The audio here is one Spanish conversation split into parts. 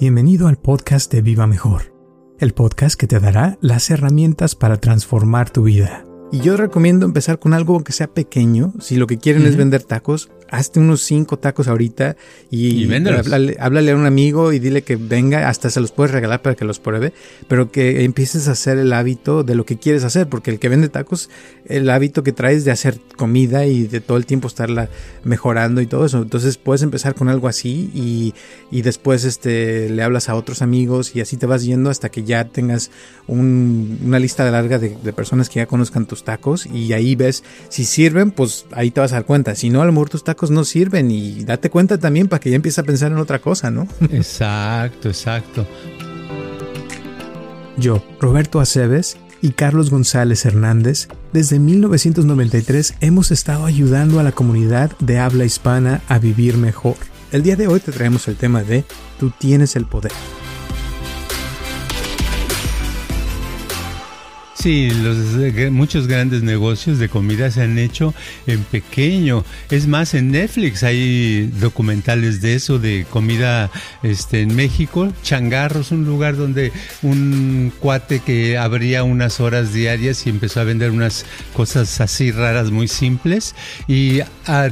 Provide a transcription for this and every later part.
Bienvenido al podcast de Viva Mejor, el podcast que te dará las herramientas para transformar tu vida. Y yo recomiendo empezar con algo que sea pequeño. Si lo que quieren es vender tacos, hazte unos cinco tacos ahorita y, háblale, a un amigo y dile que venga, hasta se los puedes regalar para que los pruebe, pero que empieces a hacer el hábito de lo que quieres hacer, porque el que vende tacos, el hábito que traes de hacer comida y de todo el tiempo estarla mejorando y todo eso. Entonces puedes empezar con algo así y, después este, le hablas a otros amigos y así te vas yendo hasta que ya tengas una lista larga de, de personas que ya conozcan tus tacos y ahí ves si sirven, pues ahí te vas a dar cuenta. Si no, a lo mejor tus tacos no sirven y date cuenta también para que ya empieces a pensar en otra cosa, ¿no? Exacto, exacto. Yo, Roberto Aceves y Carlos González Hernández, desde 1993 hemos estado ayudando a la comunidad de habla hispana a vivir mejor. El día de hoy te traemos el tema de Tú tienes el poder. Sí, los, eh, muchos grandes negocios de comida se han hecho en pequeño. Es más, en Netflix hay documentales de eso, de comida este, en México. Changarros, un lugar donde un cuate que abría unas horas diarias y empezó a vender unas cosas así raras, muy simples. Y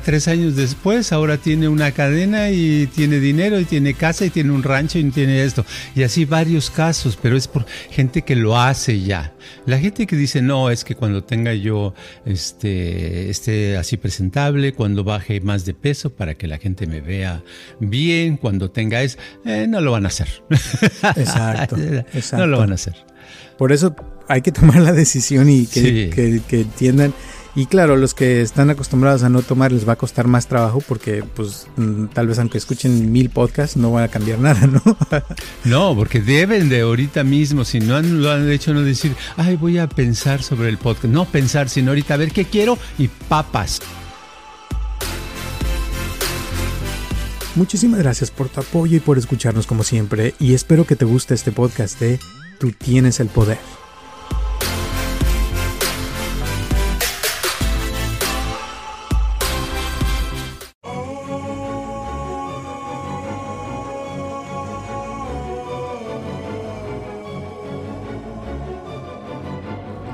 tres años después, ahora tiene una cadena y tiene dinero y tiene casa y tiene un rancho y tiene esto. Y así varios casos, pero es por gente que lo hace ya. La gente que dice, no, es que cuando tenga yo este, esté así presentable, cuando baje más de peso para que la gente me vea bien, cuando tenga eso, eh, no lo van a hacer. Exacto, No lo van a hacer. Por eso hay que tomar la decisión y que, que entiendan y claro, los que están acostumbrados a no tomar les va a costar más trabajo porque pues mm, tal vez aunque escuchen mil podcasts no van a cambiar nada, ¿no? no, porque deben de ahorita mismo, si no lo han hecho, no decir, ay, voy a pensar sobre el podcast. No pensar, sino ahorita a ver qué quiero y papas. Muchísimas gracias por tu apoyo y por escucharnos como siempre y espero que te guste este podcast de Tú tienes el poder.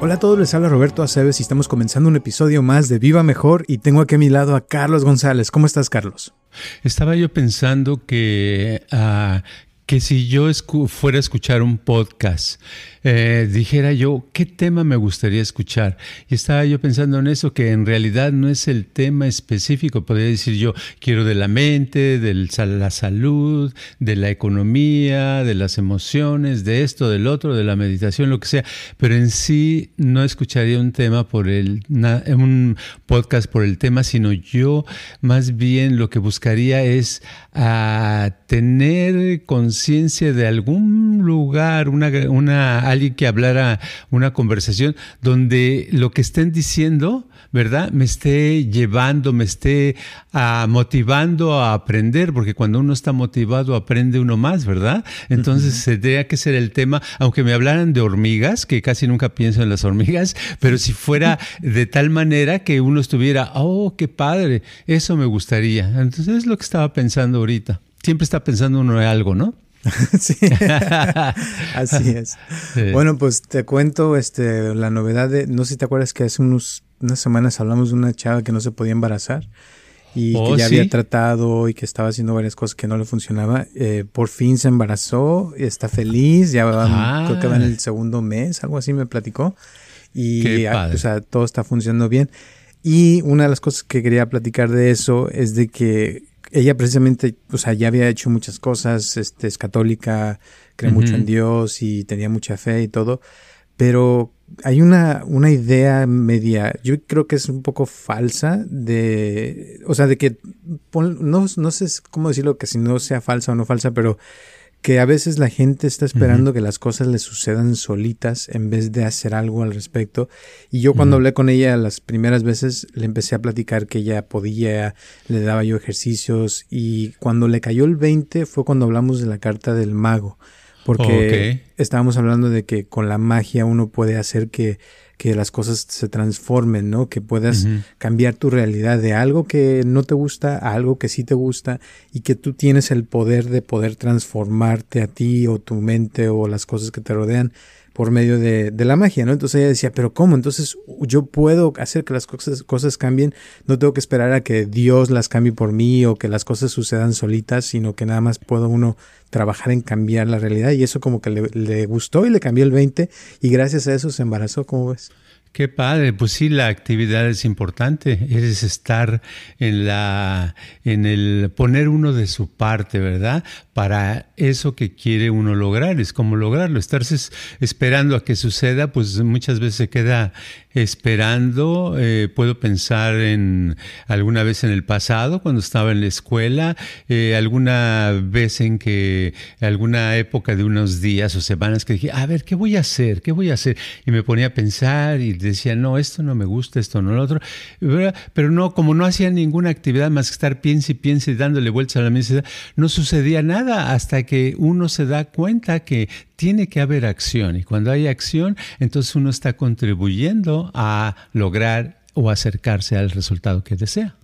Hola a todos, les habla Roberto Aceves y estamos comenzando un episodio más de Viva Mejor y tengo aquí a mi lado a Carlos González. ¿Cómo estás, Carlos? Estaba yo pensando que, ah, que si yo fuera a escuchar un podcast eh, dijera yo, ¿qué tema me gustaría escuchar? Y estaba yo pensando en eso, que en realidad no es el tema específico, podría decir yo, quiero de la mente, de la salud, de la economía, de las emociones, de esto, del otro, de la meditación, lo que sea, pero en sí no escucharía un tema por el, un podcast por el tema, sino yo más bien lo que buscaría es a ah, tener conciencia de algún lugar, una, una alguien que hablara una conversación donde lo que estén diciendo, ¿verdad? Me esté llevando, me esté ah, motivando a aprender, porque cuando uno está motivado aprende uno más, ¿verdad? Entonces tendría que ser el tema, aunque me hablaran de hormigas, que casi nunca pienso en las hormigas, pero si fuera de tal manera que uno estuviera, oh, qué padre, eso me gustaría. Entonces es lo que estaba pensando ahorita. Siempre está pensando uno en algo, ¿no? sí, así es. Bueno, pues te cuento este, la novedad de, no sé si te acuerdas que hace unos, unas semanas hablamos de una chava que no se podía embarazar y que oh, ya había tratado y que estaba haciendo varias cosas que no le funcionaba. Eh, por fin se embarazó, está feliz, ya va, creo que va en el segundo mes, algo así me platicó. Y o sea, todo está funcionando bien. Y una de las cosas que quería platicar de eso es de que ella precisamente, o sea, ya había hecho muchas cosas, este, es católica, cree mucho en Dios y tenía mucha fe y todo, pero hay una, una idea media, yo creo que es un poco falsa de, o sea, de que, no, no sé cómo decirlo, que si no sea falsa o no falsa, pero que a veces la gente está esperando que las cosas le sucedan solitas en vez de hacer algo al respecto. Y yo cuando hablé con ella las primeras veces le empecé a platicar que ella podía, le daba yo ejercicios y cuando le cayó el 20 fue cuando hablamos de la carta del mago. Porque estábamos hablando de que con la magia uno puede hacer que, que las cosas se transformen, ¿no? Que puedas cambiar tu realidad de algo que no te gusta a algo que sí te gusta y que tú tienes el poder de poder transformarte a ti o tu mente o las cosas que te rodean por medio de, de, la magia, ¿no? Entonces ella decía, pero ¿cómo? Entonces yo puedo hacer que las cosas, cosas cambien, no tengo que esperar a que Dios las cambie por mí o que las cosas sucedan solitas, sino que nada más puedo uno trabajar en cambiar la realidad y eso como que le, le gustó y le cambió el 20 y gracias a eso se embarazó, ¿cómo ves? Qué padre, pues sí, la actividad es importante, es estar en la, en el poner uno de su parte, ¿verdad? Para eso que quiere uno lograr, es como lograrlo, estarse esperando a que suceda, pues muchas veces se queda esperando, eh, puedo pensar en alguna vez en el pasado, cuando estaba en la escuela, eh, alguna vez en que, alguna época de unos días o semanas que dije, a ver, ¿qué voy a hacer? ¿Qué voy a hacer? Y me ponía a pensar y decía, no, esto no me gusta, esto no lo otro. Pero no, como no hacía ninguna actividad más que estar piense y piense y dándole vueltas a la mesa, no sucedía nada hasta que uno se da cuenta que tiene que haber acción. Y cuando hay acción, entonces uno está contribuyendo a lograr o acercarse al resultado que desea.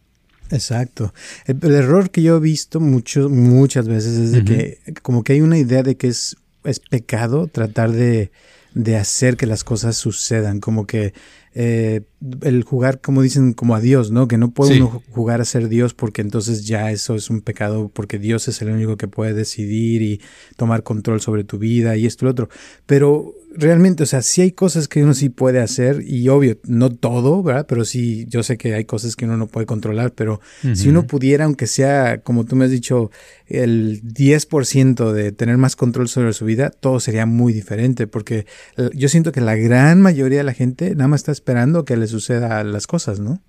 Exacto. El, error que yo he visto mucho, muchas veces es de que como que hay una idea de que es, es pecado tratar de, de hacer que las cosas sucedan, como que eh, el jugar, como dicen, como a Dios, ¿no? Que no puede uno jugar a ser Dios porque entonces ya eso es un pecado, porque Dios es el único que puede decidir y tomar control sobre tu vida y esto y lo otro. Pero realmente, o sea, sí hay cosas que uno sí puede hacer y obvio, no todo, ¿verdad? Pero sí, yo sé que hay cosas que uno no puede controlar, pero si uno pudiera, aunque sea, como tú me has dicho, el 10% de tener más control sobre su vida, todo sería muy diferente, porque yo siento que la gran mayoría de la gente nada más está esperando que le suceda las cosas, ¿no?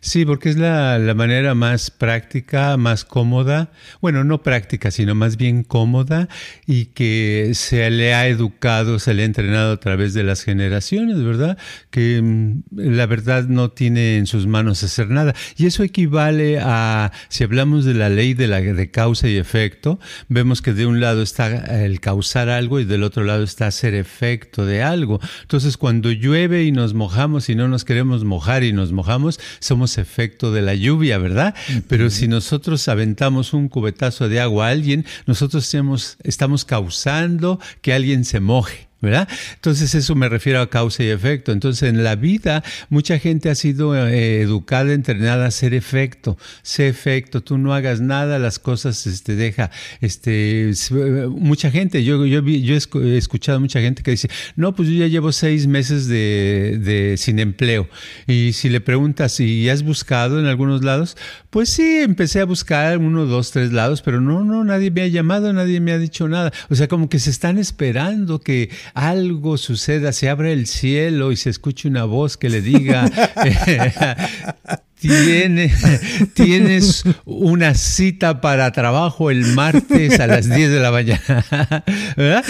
Sí, porque es la, manera más práctica, más cómoda, bueno, no práctica, sino más bien cómoda y que se le ha educado, se le ha entrenado a través de las generaciones, ¿verdad? Que mm, la verdad no tiene en sus manos hacer nada. Y eso equivale a, si hablamos de la ley de, la, de causa y efecto, vemos que de un lado está el causar algo y del otro lado está hacer efecto de algo. Entonces, cuando llueve y nos mojamos y no nos queremos mojar y nos mojamos, somos efecto de la lluvia, ¿verdad? Pero si nosotros aventamos un cubetazo de agua a alguien, nosotros estamos causando que alguien se moje. ¿Verdad? Entonces eso me refiero a causa y efecto. Entonces en la vida mucha gente ha sido eh, educada, entrenada a hacer efecto, sé efecto, tú no hagas nada, las cosas este, deja, este, mucha gente, yo, yo, he escuchado mucha gente que dice, no, pues yo ya llevo seis meses de, de sin empleo. Y si le preguntas si has buscado en algunos lados, pues sí, empecé a buscar uno, dos, tres lados, pero no, no, nadie me ha llamado, nadie me ha dicho nada. O sea, como que se están esperando que algo suceda, se abre el cielo y se escuche una voz que le diga, Tiene, tienes una cita para trabajo el martes a las 10 de la mañana. ¿verdad?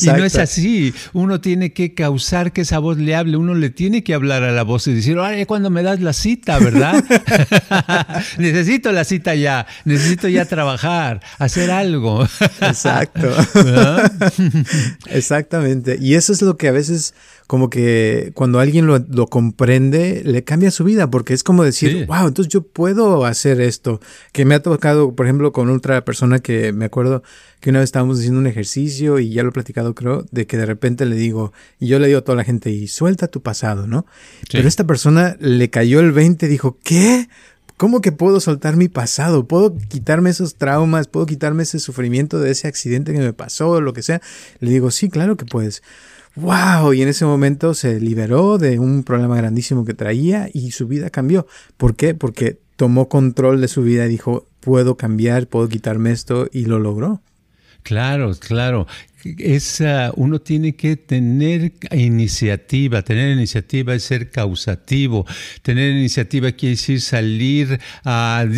Y no es así. Uno tiene que causar que esa voz le hable. Uno le tiene que hablar a la voz y decir, ay, cuando me das la cita, ¿verdad? Necesito la cita ya. Necesito ya trabajar, hacer algo. Exacto. Exactamente. Y eso es lo que a veces como que cuando alguien lo, lo, comprende, le cambia su vida, porque es como decir, wow, entonces yo puedo hacer esto. Que me ha tocado, por ejemplo, con otra persona que me acuerdo que una vez estábamos haciendo un ejercicio y ya lo he platicado, creo, de que de repente le digo, y yo le digo a toda la gente, y suelta tu pasado, ¿no? Pero esta persona le cayó el 20 y dijo, ¿qué? ¿Cómo que puedo soltar mi pasado? ¿Puedo quitarme esos traumas? ¿Puedo quitarme ese sufrimiento de ese accidente que me pasó? Lo que sea. Le digo, sí, claro que puedes wow, y en ese momento se liberó de un problema grandísimo que traía y su vida cambió. ¿Por qué? Porque tomó control de su vida y dijo, puedo cambiar, puedo quitarme esto y lo logró. Claro, claro. Es, ah, uno tiene que tener iniciativa. Tener iniciativa es ser causativo. Tener iniciativa quiere decir salir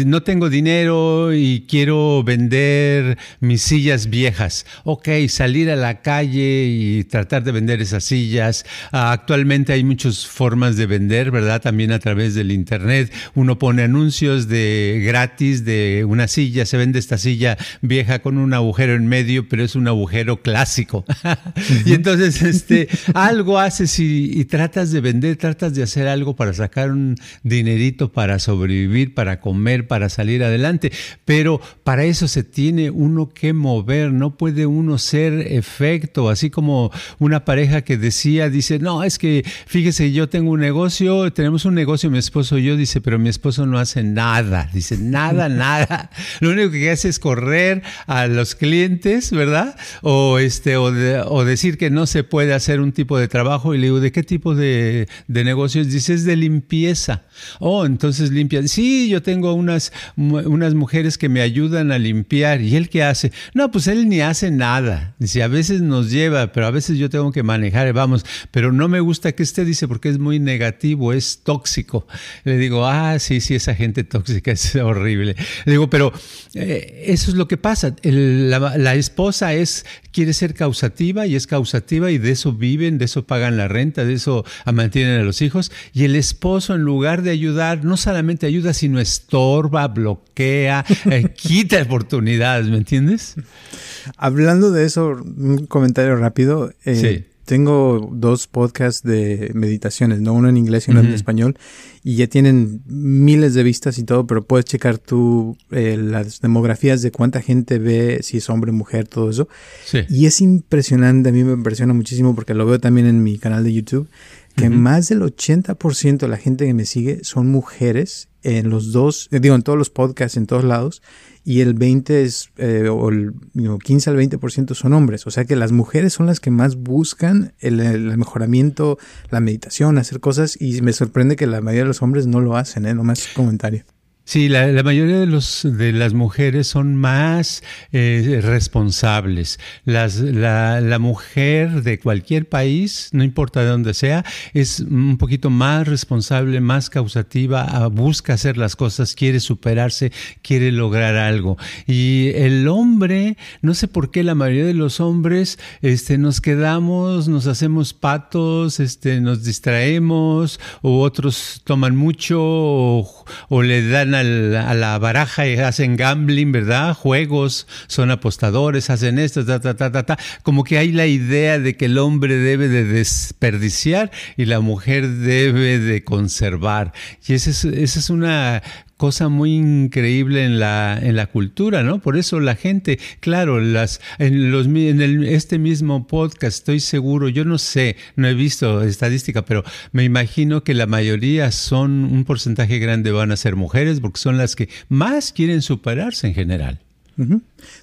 no tengo dinero y quiero vender mis sillas viejas. Ok, salir a la calle y tratar de vender esas sillas. Ah, actualmente hay muchas formas de vender, ¿verdad? También a través del Internet. Uno pone anuncios de gratis de una silla, se vende esta silla vieja con un agujero en medio, pero es un agujero clásico. y entonces, este, algo haces y, tratas de vender, tratas de hacer algo para sacar un dinerito para sobrevivir, para comer, para salir adelante. Pero para eso se tiene uno que mover, no puede uno ser efecto, así como una pareja que decía, dice, no, es que fíjese, yo tengo un negocio, tenemos un negocio, mi esposo y yo, dice, pero mi esposo no hace nada, dice, nada, nada. Lo único que hace es correr a los clientes, ¿verdad? O, este, o, o decir que no se puede hacer un tipo de trabajo y le digo, ¿de qué tipo de, de negocios? Dice, es de limpieza. Oh, entonces limpia. Sí, yo tengo unas, unas mujeres que me ayudan a limpiar. ¿Y él qué hace? No, pues él ni hace nada. Dice, a veces nos lleva, pero a veces yo tengo que manejar, vamos, pero no me gusta que esté, dice, porque es muy negativo, es tóxico. Le digo, ah, sí, sí, esa gente tóxica es horrible. Le digo, pero eh, eso es lo que pasa. la, esposa es, quiere ser causativa y es causativa y de eso viven, de eso pagan la renta, de eso mantienen a los hijos. Y el esposo, en lugar de ayudar, no solamente ayuda, sino estorba, bloquea, eh, quita oportunidades, ¿me entiendes? Hablando de eso, un comentario rápido. Eh, sí tengo dos podcasts de meditaciones, ¿no? Uno en inglés y uno en español. Y ya tienen miles de vistas y todo, pero puedes checar tú eh, las demografías de cuánta gente ve, si es hombre, mujer, todo eso. Sí. Y es impresionante, a mí me impresiona muchísimo porque lo veo también en mi canal de YouTube, que más del 80% de la gente que me sigue son mujeres en los dos, digo, en todos los podcasts, en todos lados y el 20 es, eh, o el 15 al 20% son hombres. O sea que las mujeres son las que más buscan el, el, mejoramiento, la meditación, hacer cosas y me sorprende que la mayoría de los hombres no lo hacen, ¿eh? Nomás comentario. Sí, la, mayoría de, los, de las mujeres son más eh, responsables. La, la, mujer de cualquier país, no importa de dónde sea, es un poquito más responsable, más causativa, ah, busca hacer las cosas, quiere superarse, quiere lograr algo. Y el hombre, no sé por qué la mayoría de los hombres este, nos quedamos, nos hacemos patos, este, nos distraemos, o otros toman mucho, o, o le dan a la baraja y hacen gambling, ¿verdad? Juegos, son apostadores, hacen esto, ta, ta, ta, ta, ta. Como que hay la idea de que el hombre debe de desperdiciar y la mujer debe de conservar. Y esa es, esa es una cosa muy increíble en la, en la cultura, ¿no? Por eso la gente, claro, las, en, los, en el, este mismo podcast estoy seguro, yo no sé, no he visto estadística, pero me imagino que la mayoría son, un porcentaje grande van a ser mujeres porque son las que más quieren superarse en general.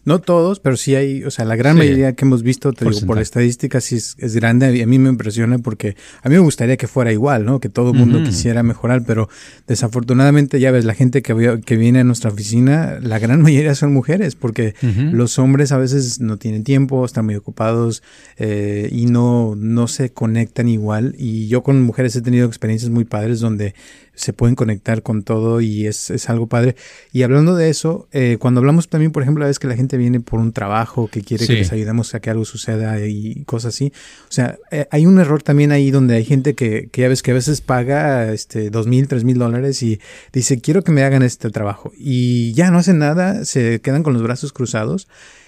No todos, pero sí hay, o sea, la gran mayoría que hemos visto, te digo, por estadísticas sí es, grande. Y a mí me impresiona porque a mí me gustaría que fuera igual, ¿no? Que todo el mundo quisiera mejorar, pero desafortunadamente ya ves, la gente que, que viene a nuestra oficina, la gran mayoría son mujeres porque los hombres a veces no tienen tiempo, están muy ocupados eh, y no, no se conectan igual. Y yo con mujeres he tenido experiencias muy padres donde se pueden conectar con todo y es, es algo padre. Y hablando de eso, eh, cuando hablamos también, por ejemplo, a veces que la gente viene por un trabajo, que quiere que les ayudemos a que algo suceda y cosas así. O sea, eh, hay un error también ahí donde hay gente que, que ya ves que a veces paga este, dos mil, tres mil dólares y dice, quiero que me hagan este trabajo. Y ya no hacen nada, se quedan con los brazos cruzados.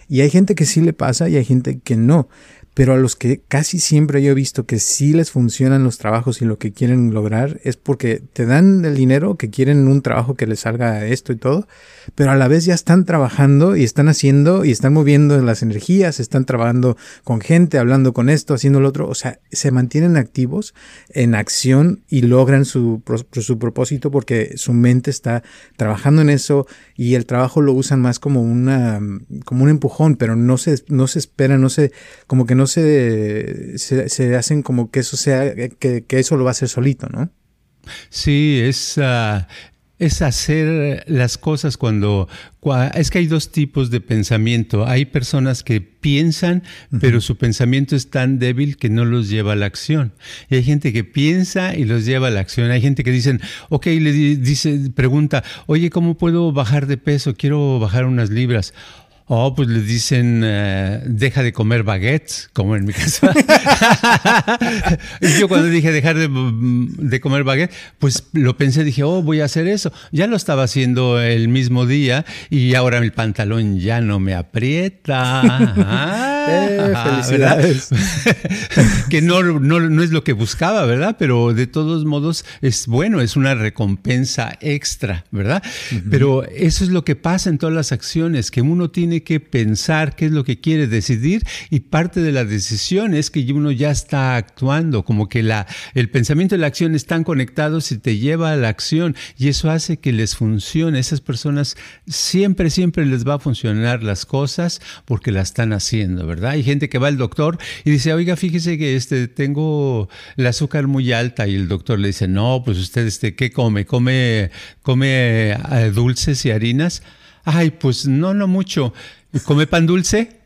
Y hay gente que sí le pasa y hay gente que no pero a los que casi siempre yo he visto que sí les funcionan los trabajos y lo que quieren lograr es porque te dan el dinero, que quieren un trabajo que les salga esto y todo, pero a la vez ya están trabajando y están haciendo y están moviendo las energías, están trabajando con gente, hablando con esto, haciendo lo otro, o sea, se mantienen activos en acción y logran su, su propósito porque su mente está trabajando en eso y el trabajo lo usan más como una como un empujón, pero no se no se espera, no se como que no se, se, hacen como que eso sea, que, eso lo va a hacer solito, ¿no? Sí, es, ah, es hacer las cosas cuando, es que hay dos tipos de pensamiento. Hay personas que piensan, pero su pensamiento es tan débil que no los lleva a la acción. Y hay gente que piensa y los lleva a la acción. Hay gente que dicen, ok, le dice, pregunta, oye, ¿cómo puedo bajar de peso? Quiero bajar unas libras. Oh, pues le dicen, eh, deja de comer baguettes, como en mi caso. y yo cuando dije dejar de, comer baguettes, pues lo pensé, dije, oh, voy a hacer eso. Ya lo estaba haciendo el mismo día y ahora el pantalón ya no me aprieta. eh, felicidades. que no, no, es lo que buscaba, ¿verdad? Pero de todos modos es bueno, es una recompensa extra, ¿verdad? Pero eso es lo que pasa en todas las acciones, que uno tiene que pensar qué es lo que quiere decidir y parte de la decisión es que uno ya está actuando, como que la, el pensamiento y la acción están conectados y te lleva a la acción y eso hace que les funcione. Esas personas siempre, siempre les va a funcionar las cosas porque la están haciendo, ¿verdad? Hay gente que va al doctor y dice, oiga, fíjese que este, tengo el azúcar muy alta y el doctor le dice, no, pues usted, este, ¿qué come? ¿Come, come eh, dulces y harinas? Ay, pues no, no mucho. ¿Come pan dulce?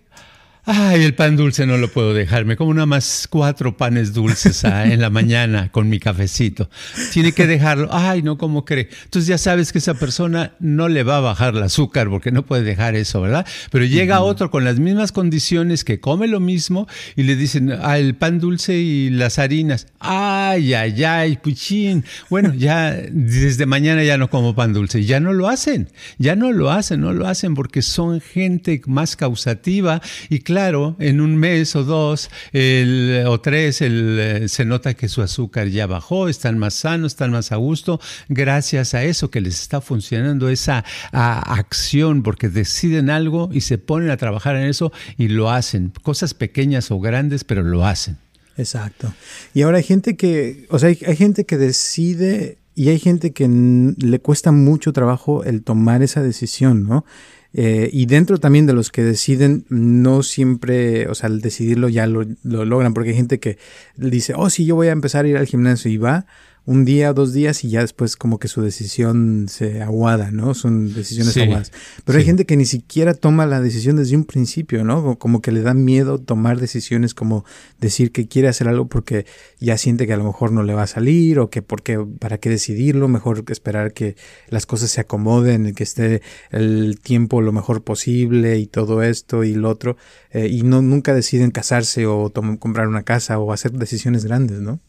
Ay, el pan dulce no lo puedo dejar. Me como nada más cuatro panes dulces ah, en la mañana con mi cafecito. Tiene que dejarlo. Ay, no, ¿cómo cree? Entonces ya sabes que esa persona no le va a bajar el azúcar porque no puede dejar eso, ¿verdad? Pero llega otro con las mismas condiciones que come lo mismo y le dicen, ah, el pan dulce y las harinas. Ay, ay, ay, puchín. Bueno, ya desde mañana ya no como pan dulce. Ya no lo hacen. Ya no lo hacen, no lo hacen porque son gente más causativa y claro, en un mes o dos o tres eh, se nota que su azúcar ya bajó, están más sanos, están más a gusto, gracias a eso que les está funcionando esa acción, porque deciden algo y se ponen a trabajar en eso y lo hacen, cosas pequeñas o grandes, pero lo hacen. Exacto. Y ahora hay gente que, o sea, hay gente que decide y hay gente que le cuesta mucho trabajo el tomar esa decisión, ¿no? Eh, y dentro también de los que deciden, no siempre, o sea, al decidirlo ya lo, lo, logran, porque hay gente que dice, oh, sí, yo voy a empezar a ir al gimnasio y va, un día, dos días y ya después como que su decisión se aguada, ¿no? Son decisiones aguadas. Pero hay gente que ni siquiera toma la decisión desde un principio, ¿no? Como que le da miedo tomar decisiones como decir que quiere hacer algo porque ya siente que a lo mejor no le va a salir o que porque para qué decidirlo, mejor esperar que las cosas se acomoden, que esté el tiempo lo mejor posible y todo esto y lo otro. Eh, y no nunca deciden casarse o comprar una casa o hacer decisiones grandes, ¿no?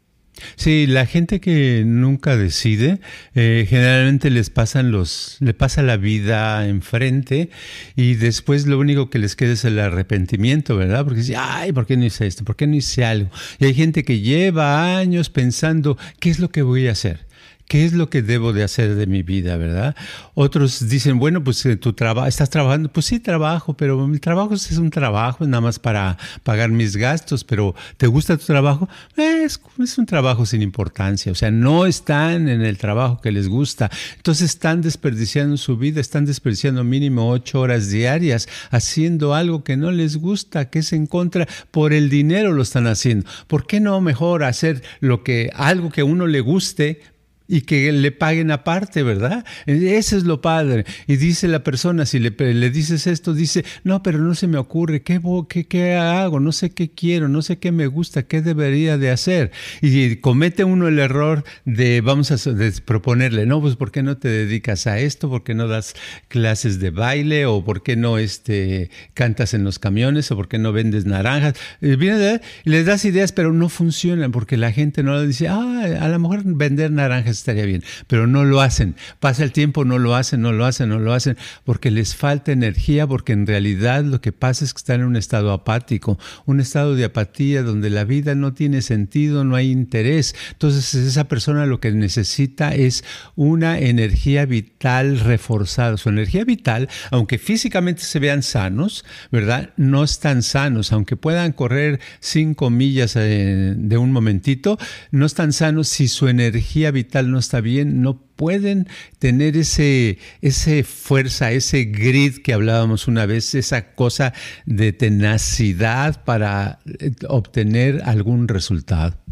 Sí, la gente que nunca decide, eh, generalmente les pasan los, le pasa la vida enfrente y después lo único que les queda es el arrepentimiento, ¿verdad? Porque dice, ay, ¿por qué no hice esto? ¿Por qué no hice algo? Y hay gente que lleva años pensando, ¿qué es lo que voy a hacer? ¿Qué es lo que debo de hacer de mi vida, verdad? Otros dicen, bueno, pues eh, tu trabajo, estás trabajando, pues sí trabajo, pero mi trabajo es un trabajo nada más para pagar mis gastos, pero ¿te gusta tu trabajo? Es, es un trabajo sin importancia, o sea, no están en el trabajo que les gusta, entonces están desperdiciando su vida, están desperdiciando mínimo ocho horas diarias haciendo algo que no les gusta, que es en contra, por el dinero lo están haciendo. ¿Por qué no mejor hacer lo que, algo que uno le guste, y que le paguen aparte, ¿verdad? Ese es lo padre. Y dice la persona, si le, le dices esto, dice, no, pero no se me ocurre, ¿qué, ¿qué, ¿qué, hago? No sé qué quiero, no sé qué me gusta, qué debería de hacer. Y comete uno el error de, vamos a proponerle, no, pues ¿por qué no te dedicas a esto? ¿Por qué no das clases de baile? ¿O por qué no este, cantas en los camiones? ¿O por qué no vendes naranjas? Y viene, le das ideas, pero no funcionan porque la gente no le dice, ah, a lo mejor vender naranjas estaría bien, pero no lo hacen. Pasa el tiempo, no lo hacen, no lo hacen, no lo hacen, porque les falta energía, porque en realidad lo que pasa es que están en un estado apático, un estado de apatía donde la vida no tiene sentido, no hay interés. Entonces esa persona lo que necesita es una energía vital reforzada. Su energía vital, aunque físicamente se vean sanos, ¿verdad? No están sanos, aunque puedan correr cinco millas eh, de un momentito, no están sanos si su energía vital no está bien, no pueden tener ese, ese fuerza, ese grid que hablábamos una vez, esa cosa de tenacidad para eh, obtener algún resultado.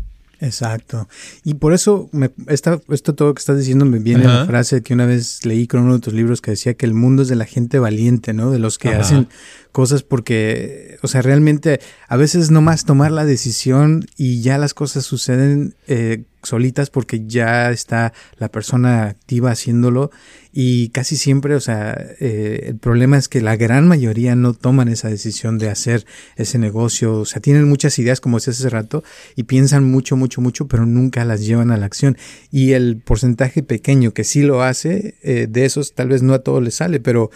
Exacto. Y por eso me, esta, esto todo que estás diciendo me viene la frase que una vez leí con uno de tus libros que decía que el mundo es de la gente valiente, ¿no? De los que hacen cosas porque, o sea, realmente a veces nomás tomar la decisión y ya las cosas suceden eh, solitas porque ya está la persona activa haciéndolo y casi siempre, o sea, eh, el problema es que la gran mayoría no toman esa decisión de hacer ese negocio, o sea, tienen muchas ideas como decía hace rato y piensan mucho, mucho, mucho, pero nunca las llevan a la acción. Y el porcentaje pequeño que sí lo hace, eh, de esos tal vez no a todos les sale, pero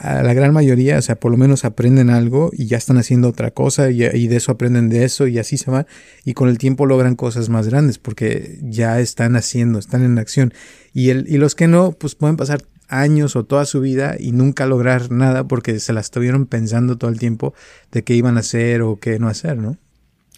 a la gran mayoría, o sea, por lo menos aprenden algo y ya están haciendo otra cosa y, de eso aprenden de eso y así se van y con el tiempo logran cosas más grandes porque ya están haciendo, están en acción y, el, y los que no, pues pueden pasar años o toda su vida y nunca lograr nada porque se la estuvieron pensando todo el tiempo de qué iban a hacer o qué no hacer, ¿no?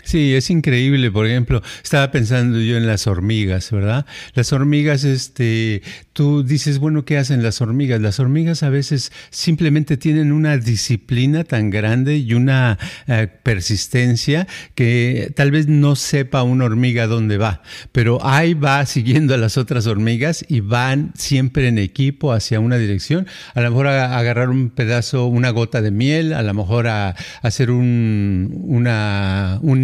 Sí, es increíble. Por ejemplo, estaba pensando yo en las hormigas, ¿verdad? Las hormigas, este, tú dices, bueno, ¿qué hacen las hormigas? Las hormigas a veces simplemente tienen una disciplina tan grande y una eh, persistencia que tal vez no sepa una hormiga dónde va, pero ahí va siguiendo a las otras hormigas y van siempre en equipo hacia una dirección. A lo mejor a, agarrar un pedazo, una gota de miel, a lo mejor a, hacer un, una, un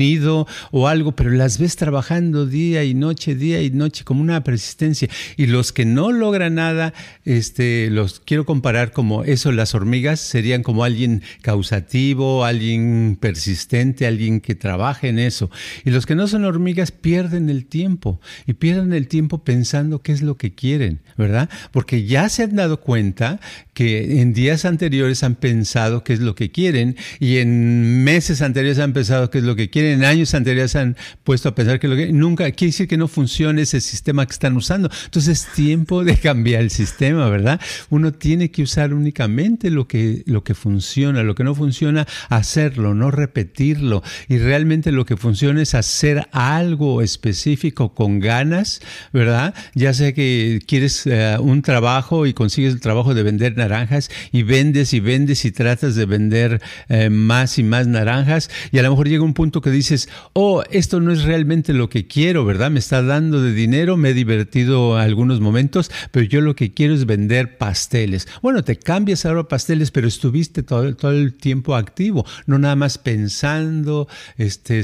o algo, pero las ves trabajando día y noche, día y noche, como una persistencia. Y los que no logran nada, este, los quiero comparar como eso, las hormigas serían como alguien causativo, alguien persistente, alguien que trabaja en eso. Y los que no son hormigas pierden el tiempo y pierden el tiempo pensando qué es lo que quieren, ¿verdad? Porque ya se han dado cuenta que en días anteriores han pensado qué es lo que quieren y en meses anteriores han pensado qué es lo que quieren en años anteriores han puesto a pensar que lo que nunca quiere decir que no funcione ese sistema que están usando. Entonces es tiempo de cambiar el sistema, ¿verdad? Uno tiene que usar únicamente lo que, lo que funciona, lo que no funciona, hacerlo, no repetirlo. Y realmente lo que funciona es hacer algo específico con ganas, ¿verdad? Ya sea que quieres eh, un trabajo y consigues el trabajo de vender naranjas y vendes y vendes y tratas de vender eh, más y más naranjas y a lo mejor llega un punto que dices, oh, esto no es realmente lo que quiero, ¿verdad? Me está dando de dinero, me he divertido algunos momentos, pero yo lo que quiero es vender pasteles. Bueno, te cambias ahora a pasteles, pero estuviste todo, todo el tiempo activo, no nada más pensando, este,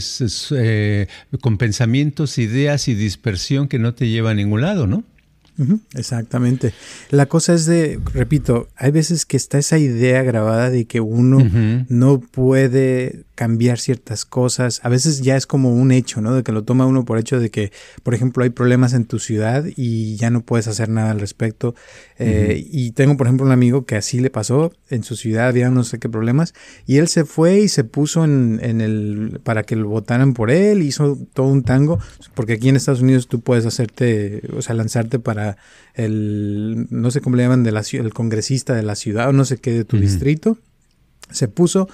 eh, con pensamientos, ideas y dispersión que no te lleva a ningún lado, ¿no? exactamente. La cosa es de, repito, hay veces que está esa idea grabada de que uno no puede cambiar ciertas cosas. A veces ya es como un hecho, ¿no? De que lo toma uno por hecho de que, por ejemplo, hay problemas en tu ciudad y ya no puedes hacer nada al respecto. Eh, y tengo, por ejemplo, un amigo que así le pasó. En su ciudad había no sé qué problemas y él se fue y se puso en, en el, para que lo votaran por él, hizo todo un tango, porque aquí en Estados Unidos tú puedes hacerte, o sea, lanzarte para el, no sé cómo le llaman, de la, el congresista de la ciudad o no sé qué de tu distrito. Se puso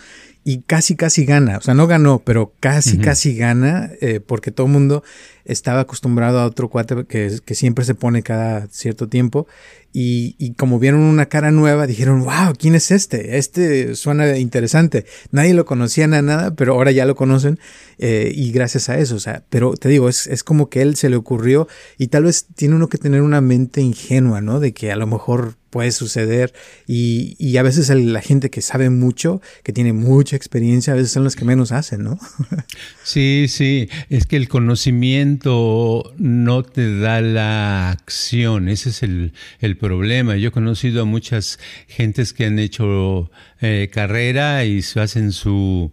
y casi, casi gana. O sea, no ganó, pero casi, casi gana eh, porque todo el mundo estaba acostumbrado a otro cuate que, que siempre se pone cada cierto tiempo y, y, como vieron una cara nueva, dijeron, wow, ¿quién es este? Este suena interesante. Nadie lo conocía nada, pero ahora ya lo conocen eh, y gracias a eso, o sea, pero te digo, es, es como que él se le ocurrió y tal vez tiene uno que tener una mente ingenua, ¿no? De que a lo mejor puede suceder y, y a veces la gente que sabe mucho, que tiene mucha experiencia, a veces son los que menos hacen, ¿no? sí, sí, es que el conocimiento no te da la acción, ese es el, el problema. Yo he conocido a muchas gentes que han hecho eh, carrera y hacen su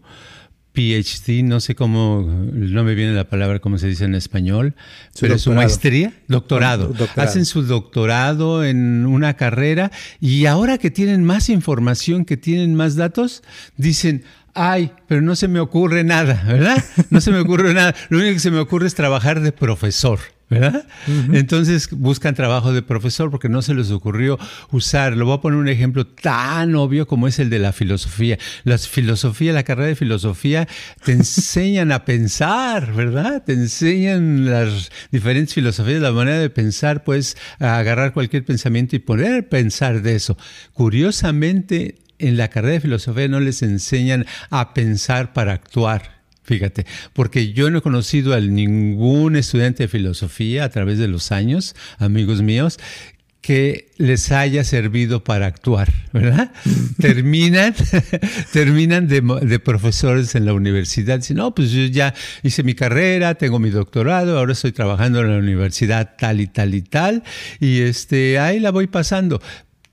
PhD, no sé cómo, no me viene la palabra, cómo se dice en español, pero su maestría, doctorado. Hacen su doctorado en una carrera y ahora que tienen más información, que tienen más datos, dicen, ay, pero no se me ocurre nada, ¿verdad? No se me ocurre nada. Lo único que se me ocurre es trabajar de profesor. ¿verdad? Entonces buscan trabajo de profesor porque no se les ocurrió usar. Lo voy a poner un ejemplo tan obvio como es el de la filosofía. La filosofía, la carrera de filosofía, te enseñan a pensar, ¿verdad? Te enseñan las diferentes filosofías, la manera de pensar, puedes agarrar cualquier pensamiento y poner pensar de eso. Curiosamente, en la carrera de filosofía no les enseñan a pensar para actuar Fíjate, porque yo no he conocido a ningún estudiante de filosofía a través de los años, amigos míos, que les haya servido para actuar, ¿verdad? terminan terminan de, profesores en la universidad. Dicen, no, pues yo ya hice mi carrera, tengo mi doctorado, ahora estoy trabajando en la universidad tal y tal y tal, y este, ahí la voy pasando.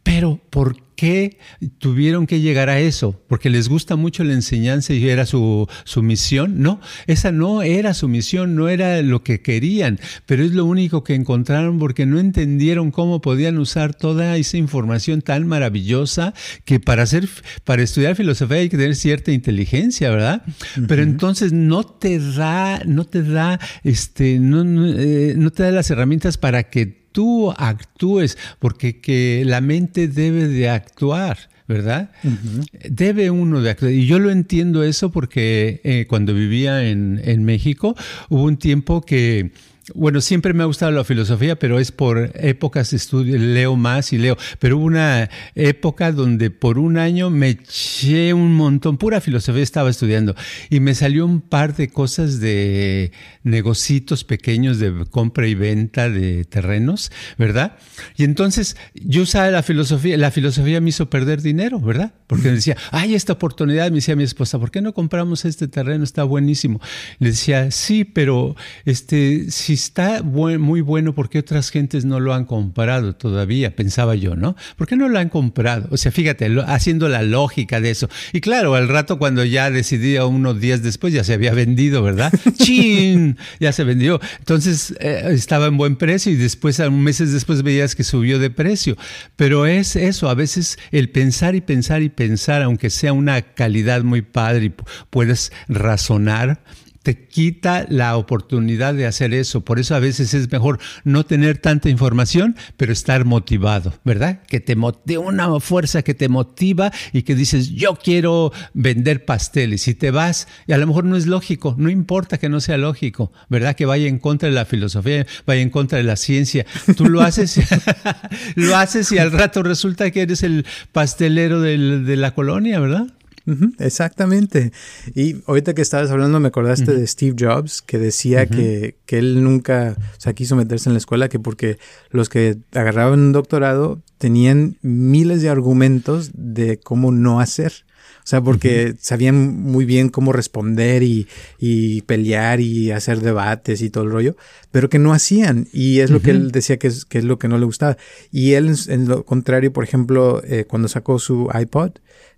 Pero, ¿por qué tuvieron que llegar a eso? Porque les gusta mucho la enseñanza y era su, su, misión. No, esa no era su misión, no era lo que querían, pero es lo único que encontraron porque no entendieron cómo podían usar toda esa información tan maravillosa que para hacer, para estudiar filosofía hay que tener cierta inteligencia, ¿verdad? Pero entonces no te da, no te da, este, no, no, eh, no te da las herramientas para que tú actúes, porque que la mente debe de actuar. ¿verdad? Debe uno de actuar. Y yo lo entiendo eso porque eh, cuando vivía en, en México hubo un tiempo que bueno, siempre me ha gustado la filosofía, pero es por épocas estudio, leo más y leo. Pero hubo una época donde por un año me eché un montón, pura filosofía estaba estudiando, y me salió un par de cosas de negocitos pequeños de compra y venta de terrenos, ¿verdad? Y entonces yo usaba la filosofía, la filosofía me hizo perder dinero, ¿verdad? Porque me decía, ay, esta oportunidad, me decía mi esposa, ¿por qué no compramos este terreno? Está buenísimo. Le decía, sí, pero este, si está muy bueno, ¿por qué otras gentes no lo han comprado todavía? Pensaba yo, ¿no? ¿Por qué no lo han comprado? O sea, fíjate, haciendo la lógica de eso. Y claro, al rato cuando ya decidía unos días después ya se había vendido, ¿verdad? ¡Chin! Ya se vendió. Entonces eh, estaba en buen precio y después, meses después veías que subió de precio. Pero es eso, a veces el pensar y pensar y pensar, aunque sea una calidad muy padre y puedes razonar, te quita la oportunidad de hacer eso. Por eso a veces es mejor no tener tanta información, pero estar motivado, ¿verdad? Que te motive una fuerza que te motiva y que dices, yo quiero vender pasteles y te vas y a lo mejor no es lógico, no importa que no sea lógico, ¿verdad? Que vaya en contra de la filosofía, vaya en contra de la ciencia. Tú lo haces, lo haces y al rato resulta que eres el pastelero de la colonia, ¿verdad? Exactamente. Y ahorita que estabas hablando me acordaste de Steve Jobs, que decía que, que, él nunca o sea, quiso meterse en la escuela, que porque los que agarraban un doctorado tenían miles de argumentos de cómo no hacer. O sea, porque sabían muy bien cómo responder y, y, pelear y hacer debates y todo el rollo, pero que no hacían. Y es lo que él decía que es, que es lo que no le gustaba. Y él, en lo contrario, por ejemplo, eh, cuando sacó su iPod,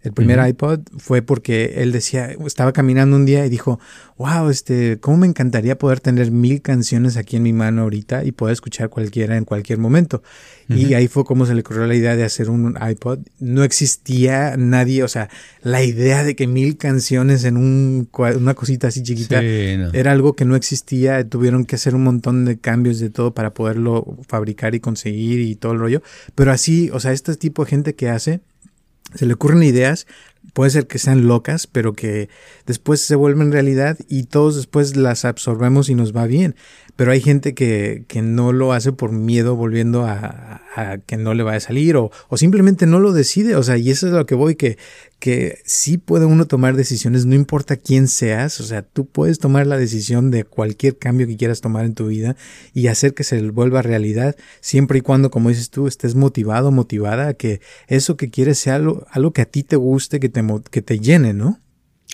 el primer iPod fue porque él decía, estaba caminando un día y dijo, wow, este, cómo me encantaría poder tener mil canciones aquí en mi mano ahorita y poder escuchar cualquiera en cualquier momento. Y ahí fue como se le ocurrió la idea de hacer un iPod. No existía nadie, o sea, la idea de que mil canciones en un, una cosita así chiquita era algo que no existía. Tuvieron que hacer un montón de cambios de todo para poderlo fabricar y conseguir y todo el rollo. Pero así, o sea, este tipo de gente que hace se le ocurren ideas, puede ser que sean locas, pero que después se vuelven realidad y todos después las absorbemos y nos va bien. Pero hay gente que, que no lo hace por miedo volviendo a, a, que no le vaya a salir o, o, simplemente no lo decide. O sea, y eso es a lo que voy, que, que sí puede uno tomar decisiones, no importa quién seas. O sea, tú puedes tomar la decisión de cualquier cambio que quieras tomar en tu vida y hacer que se vuelva realidad, siempre y cuando, como dices tú, estés motivado, motivada a que eso que quieres sea algo, algo que a ti te guste, que te, que te llene, ¿no?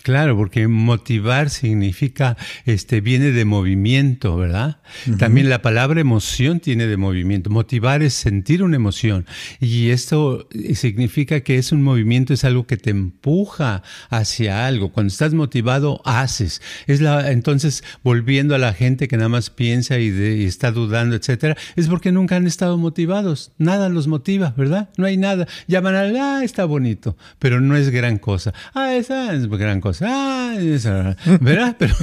Claro, porque motivar significa, este, viene de movimiento, ¿verdad? También la palabra emoción tiene de movimiento. Motivar es sentir una emoción. Y esto significa que es un movimiento, es algo que te empuja hacia algo. Cuando estás motivado, haces. Es la, entonces, volviendo a la gente que nada más piensa y, está dudando, etcétera, es porque nunca han estado motivados. Nada los motiva, ¿verdad? No hay nada. Llaman al, ah, está bonito, pero no es gran cosa. Ah, esa es gran cosa ¿verdad? Pero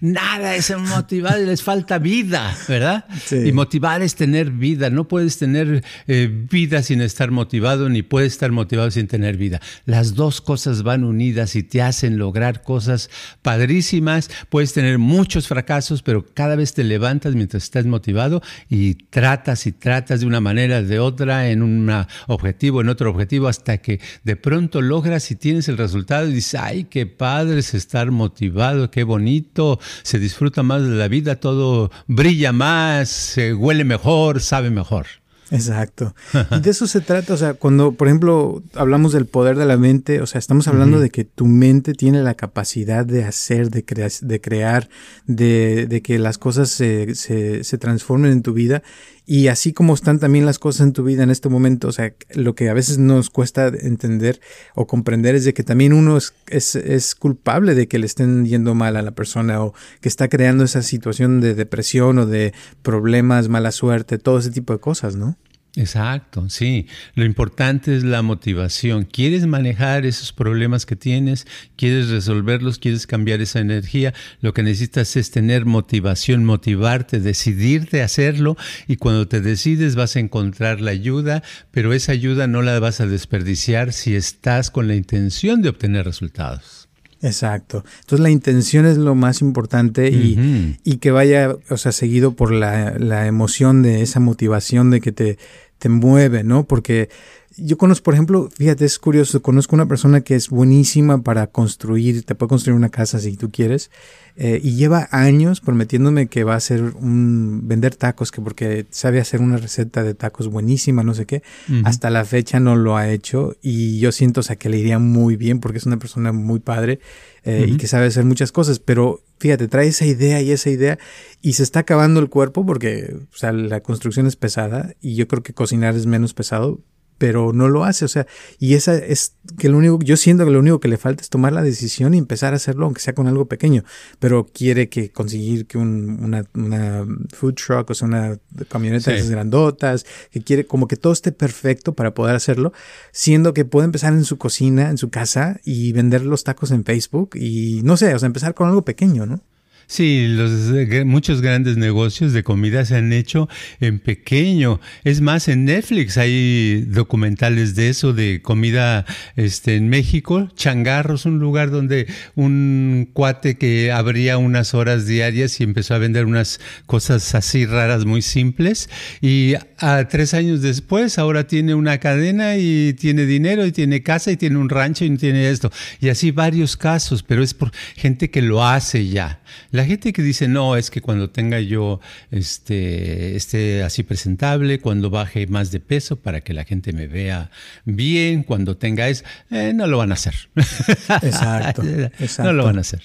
nada es motivar, les falta vida, ¿verdad? Y motivar es tener vida. No puedes tener eh, vida sin estar motivado, ni puedes estar motivado sin tener vida. Las dos cosas van unidas y te hacen lograr cosas padrísimas. Puedes tener muchos fracasos, pero cada vez te levantas mientras estás motivado y tratas y tratas de una manera, de otra, en un objetivo, en otro objetivo, hasta que de pronto logras y tienes el resultado y dices, ay, qué padre padre es estar motivado, qué bonito, se disfruta más de la vida, todo brilla más, se huele mejor, sabe mejor. Exacto. Y de eso se trata, o sea, cuando, por ejemplo, hablamos del poder de la mente, o sea, estamos hablando de que tu mente tiene la capacidad de hacer, de, de crear, de, de, que las cosas se, se, se, transformen en tu vida. Y así como están también las cosas en tu vida en este momento, o sea, lo que a veces nos cuesta entender o comprender es de que también uno es, es, es culpable de que le estén yendo mal a la persona o que está creando esa situación de depresión o de problemas, mala suerte, todo ese tipo de cosas, ¿no? Exacto, sí. Lo importante es la motivación. ¿Quieres manejar esos problemas que tienes? ¿Quieres resolverlos? ¿Quieres cambiar esa energía? Lo que necesitas es tener motivación, motivarte, decidirte a hacerlo y cuando te decides vas a encontrar la ayuda, pero esa ayuda no la vas a desperdiciar si estás con la intención de obtener resultados. Exacto. Entonces la intención es lo más importante y, y que vaya, o sea, seguido por la, la emoción de esa motivación de que te te mueve, ¿no? Porque yo conozco, por ejemplo, fíjate, es curioso, conozco una persona que es buenísima para construir, te puede construir una casa si tú quieres, eh, y lleva años prometiéndome que va a hacer un, vender tacos, que porque sabe hacer una receta de tacos buenísima, no sé qué, hasta la fecha no lo ha hecho, y yo siento, o sea, que le iría muy bien porque es una persona muy padre eh, y que sabe hacer muchas cosas, pero fíjate, trae esa idea y esa idea y se está acabando el cuerpo porque, o sea, la construcción es pesada y yo creo que cocinar es menos pesado, pero no lo hace, o sea, y esa es que lo único, yo siento que lo único que le falta es tomar la decisión y empezar a hacerlo, aunque sea con algo pequeño, pero quiere que conseguir que un, una, una, food truck, o sea, una camioneta de esas grandotas, que quiere como que todo esté perfecto para poder hacerlo, siendo que puede empezar en su cocina, en su casa y vender los tacos en Facebook y no sé, o sea, empezar con algo pequeño, ¿no? Sí, los, eh, muchos grandes negocios de comida se han hecho en pequeño. Es más, en Netflix hay documentales de eso, de comida este, en México. Changarros, un lugar donde un cuate que abría unas horas diarias y empezó a vender unas cosas así raras, muy simples. Y a tres años después, ahora tiene una cadena y tiene dinero y tiene casa y tiene un rancho y tiene esto. Y así varios casos, pero es por gente que lo hace ya. La gente que dice, no, es que cuando tenga yo este, esté así presentable, cuando baje más de peso para que la gente me vea bien, cuando tenga eso, eh, no lo van a hacer. Exacto, exacto. No lo van a hacer.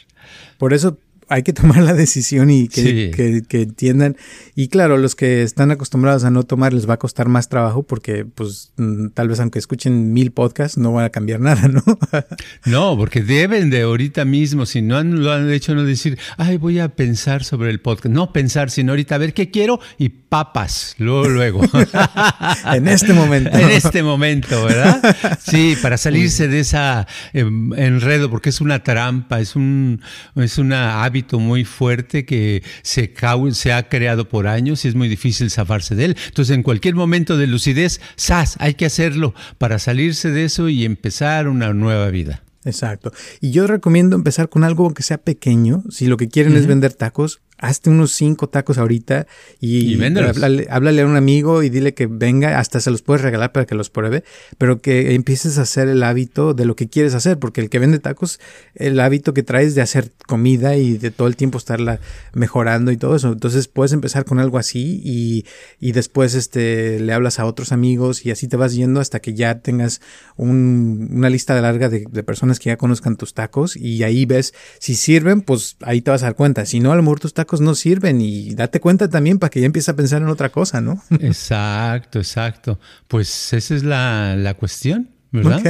Por eso hay que tomar la decisión y que, que, entiendan. Y claro, los que están acostumbrados a no tomar les va a costar más trabajo porque, pues, mm, tal vez aunque escuchen mil podcasts, no van a cambiar nada, ¿no? no, porque deben de ahorita mismo, si no han, lo han hecho, no decir, ay, voy a pensar sobre el podcast. No pensar, sino ahorita a ver qué quiero y papas, luego, luego. en este momento. en este momento, ¿verdad? Sí, para salirse de esa em, enredo, porque es una trampa, es un, es una hábito muy fuerte que se, se ha creado por años y es muy difícil zafarse de él. Entonces, en cualquier momento de lucidez, ¡zas! Hay que hacerlo para salirse de eso y empezar una nueva vida. Exacto. Y yo recomiendo empezar con algo que sea pequeño. Si lo que quieren es vender tacos, hazte unos cinco tacos ahorita y, háblale, a un amigo y dile que venga, hasta se los puedes regalar para que los pruebe, pero que empieces a hacer el hábito de lo que quieres hacer, porque el que vende tacos, el hábito que traes de hacer comida y de todo el tiempo estarla mejorando y todo eso. Entonces puedes empezar con algo así y, y después este, le hablas a otros amigos y así te vas yendo hasta que ya tengas un, una lista larga de, de personas que ya conozcan tus tacos y ahí ves si sirven, pues ahí te vas a dar cuenta. Si no, a lo mejor tus tacos no sirven y date cuenta también para que ya empieces a pensar en otra cosa, ¿no? Exacto, exacto. Pues esa es la, cuestión, ¿verdad?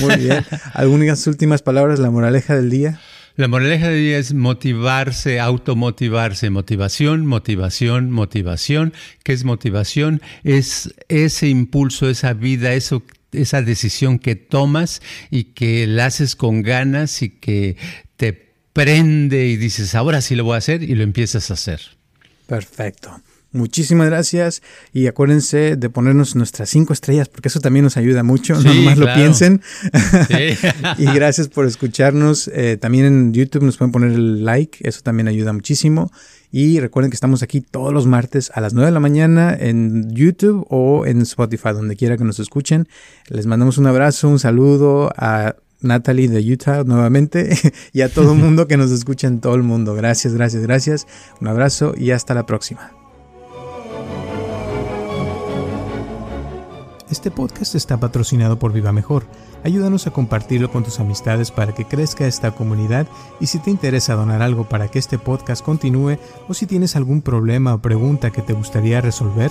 Muy bien. ¿Algunas últimas palabras, la moraleja del día? La moraleja del día es motivarse, automotivarse, motivación, motivación, motivación. ¿Qué es motivación? Es ese impulso, esa vida, eso esa decisión que tomas y que la haces con ganas y que te prende y dices, ahora sí lo voy a hacer y lo empiezas a hacer. Perfecto. Muchísimas gracias y acuérdense de ponernos nuestras cinco estrellas porque eso también nos ayuda mucho, no más lo piensen. y gracias por escucharnos. Eh, también en YouTube nos pueden poner el like, eso también ayuda muchísimo. Y recuerden que estamos aquí todos los martes a las 9 de la mañana en YouTube o en Spotify, donde quiera que nos escuchen. Les mandamos un abrazo, un saludo a Natalie de Utah nuevamente y a todo el mundo que nos escucha en todo el mundo. Gracias, gracias, gracias. Un abrazo y hasta la próxima. Este podcast está patrocinado por Viva Mejor. Ayúdanos a compartirlo con tus amistades para que crezca esta comunidad y si te interesa donar algo para que este podcast continúe o si tienes algún problema o pregunta que te gustaría resolver,